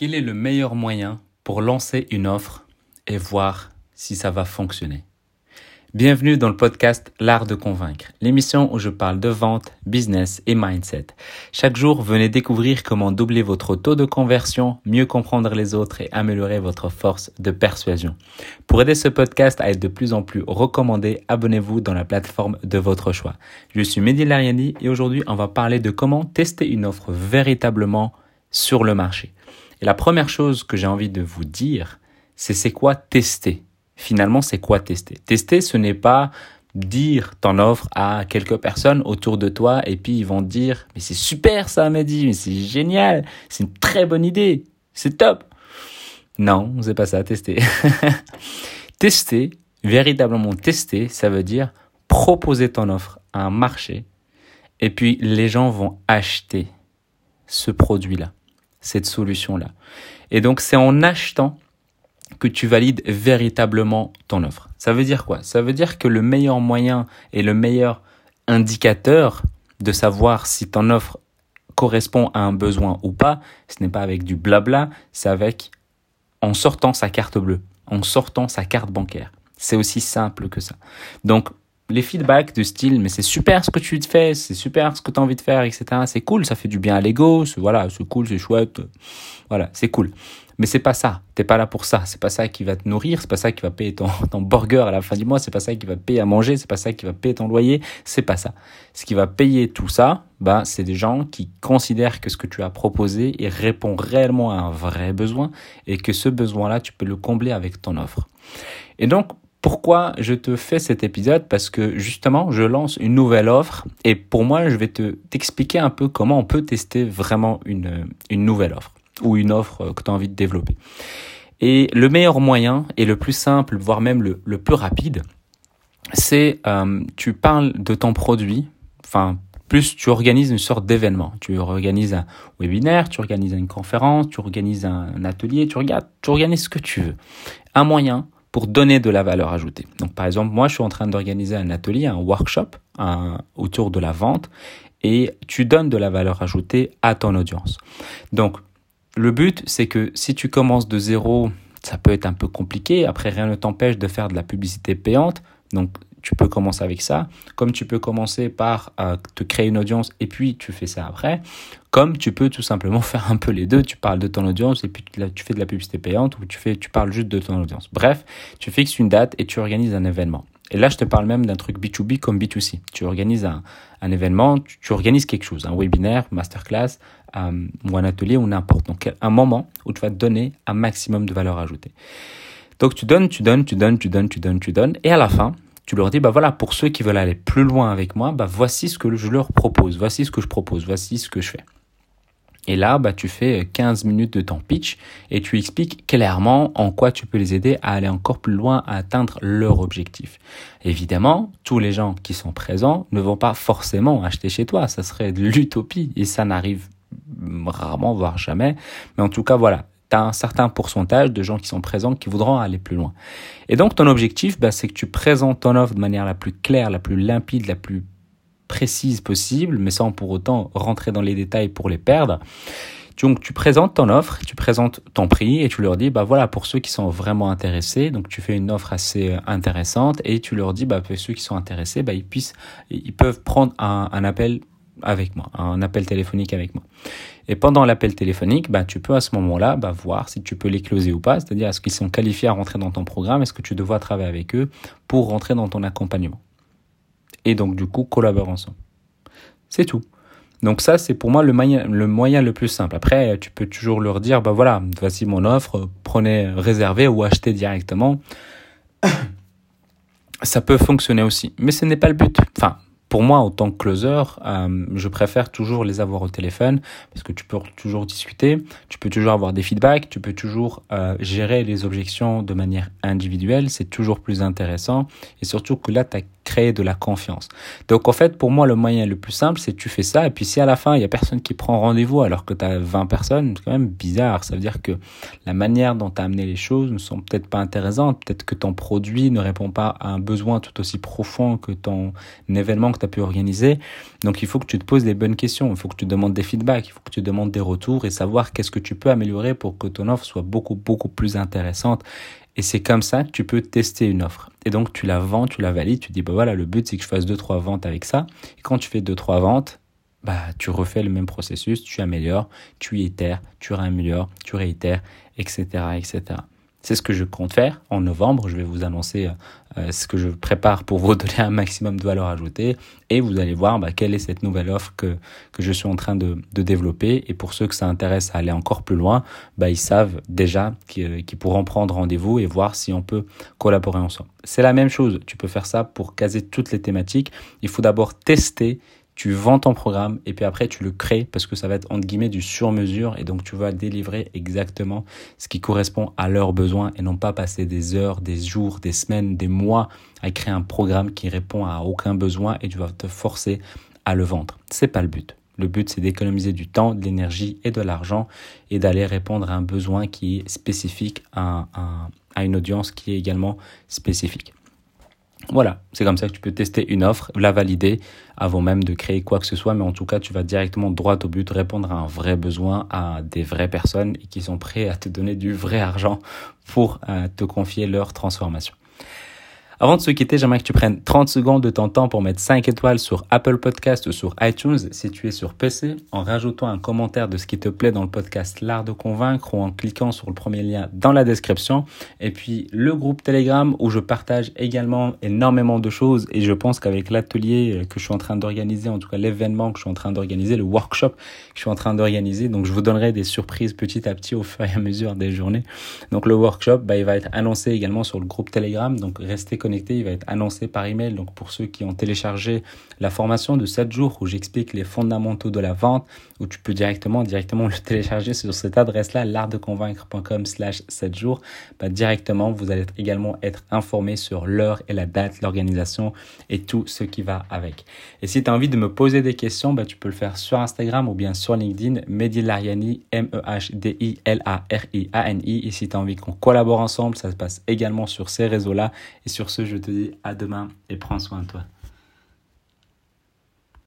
Quel est le meilleur moyen pour lancer une offre et voir si ça va fonctionner? Bienvenue dans le podcast L'art de convaincre, l'émission où je parle de vente, business et mindset. Chaque jour, venez découvrir comment doubler votre taux de conversion, mieux comprendre les autres et améliorer votre force de persuasion. Pour aider ce podcast à être de plus en plus recommandé, abonnez-vous dans la plateforme de votre choix. Je suis Mehdi Lariani et aujourd'hui, on va parler de comment tester une offre véritablement sur le marché. Et la première chose que j'ai envie de vous dire, c'est c'est quoi tester? Finalement, c'est quoi tester? Tester, ce n'est pas dire ton offre à quelques personnes autour de toi et puis ils vont dire mais c'est super ça Mehdi, mais c'est génial, c'est une très bonne idée, c'est top. Non, c'est pas ça, tester. tester, véritablement tester, ça veut dire proposer ton offre à un marché et puis les gens vont acheter ce produit-là cette solution-là. Et donc, c'est en achetant que tu valides véritablement ton offre. Ça veut dire quoi? Ça veut dire que le meilleur moyen et le meilleur indicateur de savoir si ton offre correspond à un besoin ou pas, ce n'est pas avec du blabla, c'est avec en sortant sa carte bleue, en sortant sa carte bancaire. C'est aussi simple que ça. Donc, les feedbacks de style mais c'est super ce que tu fais, c'est super ce que tu as envie de faire, etc. C'est cool, ça fait du bien à l'ego, voilà, c'est cool, c'est chouette, voilà, c'est cool. Mais c'est pas ça, t'es pas là pour ça, c'est pas ça qui va te nourrir, c'est pas ça qui va payer ton, ton burger à la fin du mois, c'est pas ça qui va payer à manger, c'est pas ça qui va payer ton loyer, c'est pas ça. Ce qui va payer tout ça, bah, c'est des gens qui considèrent que ce que tu as proposé et répond réellement à un vrai besoin et que ce besoin-là, tu peux le combler avec ton offre. Et donc, pourquoi je te fais cet épisode? Parce que justement, je lance une nouvelle offre et pour moi, je vais te t'expliquer un peu comment on peut tester vraiment une, une nouvelle offre ou une offre que tu as envie de développer. Et le meilleur moyen et le plus simple, voire même le, le plus rapide, c'est euh, tu parles de ton produit, enfin plus tu organises une sorte d'événement. Tu organises un webinaire, tu organises une conférence, tu organises un atelier, tu, regardes, tu organises ce que tu veux. Un moyen pour donner de la valeur ajoutée. Donc par exemple, moi je suis en train d'organiser un atelier, un workshop autour de la vente et tu donnes de la valeur ajoutée à ton audience. Donc le but c'est que si tu commences de zéro, ça peut être un peu compliqué, après rien ne t'empêche de faire de la publicité payante. Donc tu peux commencer avec ça, comme tu peux commencer par euh, te créer une audience et puis tu fais ça après, comme tu peux tout simplement faire un peu les deux, tu parles de ton audience et puis tu fais de la publicité payante ou tu, fais, tu parles juste de ton audience. Bref, tu fixes une date et tu organises un événement. Et là, je te parle même d'un truc B2B comme B2C. Tu organises un, événement, tu, organises quelque chose, un webinaire, masterclass euh, ou un atelier ou n'importe. Donc, un moment où tu vas donner un maximum de valeur ajoutée. Donc, tu donnes, tu donnes, tu donnes, tu donnes, tu donnes, tu donnes. Et à la fin, tu leur dis, bah voilà, pour ceux qui veulent aller plus loin avec moi, bah voici ce que je leur propose, voici ce que je propose, voici ce que je fais. Et là, bah, tu fais 15 minutes de ton pitch et tu expliques clairement en quoi tu peux les aider à aller encore plus loin, à atteindre leur objectif. Évidemment, tous les gens qui sont présents ne vont pas forcément acheter chez toi. Ça serait de l'utopie et ça n'arrive rarement, voire jamais. Mais en tout cas, voilà tu as un certain pourcentage de gens qui sont présents qui voudront aller plus loin. Et donc ton objectif, bah, c'est que tu présentes ton offre de manière la plus claire, la plus limpide, la plus précise possible, mais sans pour autant rentrer dans les détails pour les perdre. Donc tu présentes ton offre, tu présentes ton prix et tu leur dis bah voilà pour ceux qui sont vraiment intéressés, donc tu fais une offre assez intéressante et tu leur dis bah pour ceux qui sont intéressés bah ils puissent ils peuvent prendre un appel avec moi, un appel téléphonique avec moi. Et pendant l'appel téléphonique, bah, tu peux à ce moment-là bah, voir si tu peux les closer ou pas, c'est-à-dire est-ce qu'ils sont qualifiés à rentrer dans ton programme, est-ce que tu dois travailler avec eux pour rentrer dans ton accompagnement. Et donc du coup, collaborer ensemble. C'est tout. Donc ça, c'est pour moi le moyen, le moyen le plus simple. Après, tu peux toujours leur dire, bah voilà, voici mon offre, prenez, réservez ou achetez directement. Ça peut fonctionner aussi, mais ce n'est pas le but. Enfin, pour moi, en tant que closer, euh, je préfère toujours les avoir au téléphone parce que tu peux toujours discuter, tu peux toujours avoir des feedbacks, tu peux toujours euh, gérer les objections de manière individuelle, c'est toujours plus intéressant. Et surtout que là, tu as créé de la confiance. Donc en fait, pour moi, le moyen le plus simple, c'est tu fais ça et puis si à la fin, il y a personne qui prend rendez-vous alors que tu as 20 personnes, c'est quand même bizarre. Ça veut dire que la manière dont tu as amené les choses ne sont peut-être pas intéressantes, peut-être que ton produit ne répond pas à un besoin tout aussi profond que ton événement que tu as pu organiser. Donc, il faut que tu te poses les bonnes questions. Il faut que tu demandes des feedbacks. Il faut que tu demandes des retours et savoir qu'est-ce que tu peux améliorer pour que ton offre soit beaucoup, beaucoup plus intéressante. Et c'est comme ça que tu peux tester une offre. Et donc, tu la vends, tu la valides, tu dis, bah voilà, le but, c'est que je fasse deux, trois ventes avec ça. Et quand tu fais deux, trois ventes, bah, tu refais le même processus, tu améliores, tu itères, tu réaméliores, tu réitères, etc., etc. C'est ce que je compte faire en novembre. Je vais vous annoncer euh, euh, ce que je prépare pour vous donner un maximum de valeur ajoutée. Et vous allez voir bah, quelle est cette nouvelle offre que, que je suis en train de, de développer. Et pour ceux que ça intéresse à aller encore plus loin, bah, ils savent déjà qu'ils pourront prendre rendez-vous et voir si on peut collaborer ensemble. C'est la même chose. Tu peux faire ça pour caser toutes les thématiques. Il faut d'abord tester tu vends ton programme et puis après tu le crées parce que ça va être entre guillemets du sur-mesure et donc tu vas délivrer exactement ce qui correspond à leurs besoins et non pas passer des heures, des jours, des semaines, des mois à créer un programme qui répond à aucun besoin et tu vas te forcer à le vendre. C'est pas le but. Le but, c'est d'économiser du temps, de l'énergie et de l'argent et d'aller répondre à un besoin qui est spécifique à, à une audience qui est également spécifique. Voilà, c'est comme ça que tu peux tester une offre, la valider avant même de créer quoi que ce soit, mais en tout cas, tu vas directement droit au but, répondre à un vrai besoin, à des vraies personnes qui sont prêts à te donner du vrai argent pour euh, te confier leur transformation. Avant de se quitter, j'aimerais que tu prennes 30 secondes de ton temps pour mettre 5 étoiles sur Apple Podcast ou sur iTunes si tu es sur PC, en rajoutant un commentaire de ce qui te plaît dans le podcast L'Art de Convaincre ou en cliquant sur le premier lien dans la description. Et puis le groupe Telegram où je partage également énormément de choses et je pense qu'avec l'atelier que je suis en train d'organiser, en tout cas l'événement que je suis en train d'organiser, le workshop que je suis en train d'organiser, donc je vous donnerai des surprises petit à petit au fur et à mesure des journées. Donc le workshop, bah, il va être annoncé également sur le groupe Telegram, donc restez connectés il va être annoncé par email. Donc pour ceux qui ont téléchargé la formation de 7 jours où j'explique les fondamentaux de la vente, où tu peux directement directement le télécharger sur cette adresse-là, l'artdeconvaincre.com slash 7 jours, bah, directement vous allez également être informé sur l'heure et la date, l'organisation et tout ce qui va avec. Et si tu as envie de me poser des questions, bah, tu peux le faire sur Instagram ou bien sur LinkedIn, Mehdi Lariani, M-E-H-D-I-L-A-R-I-A-N-I. Et si tu as envie qu'on collabore ensemble, ça se passe également sur ces réseaux-là. Et sur je te dis à demain et prends soin de toi.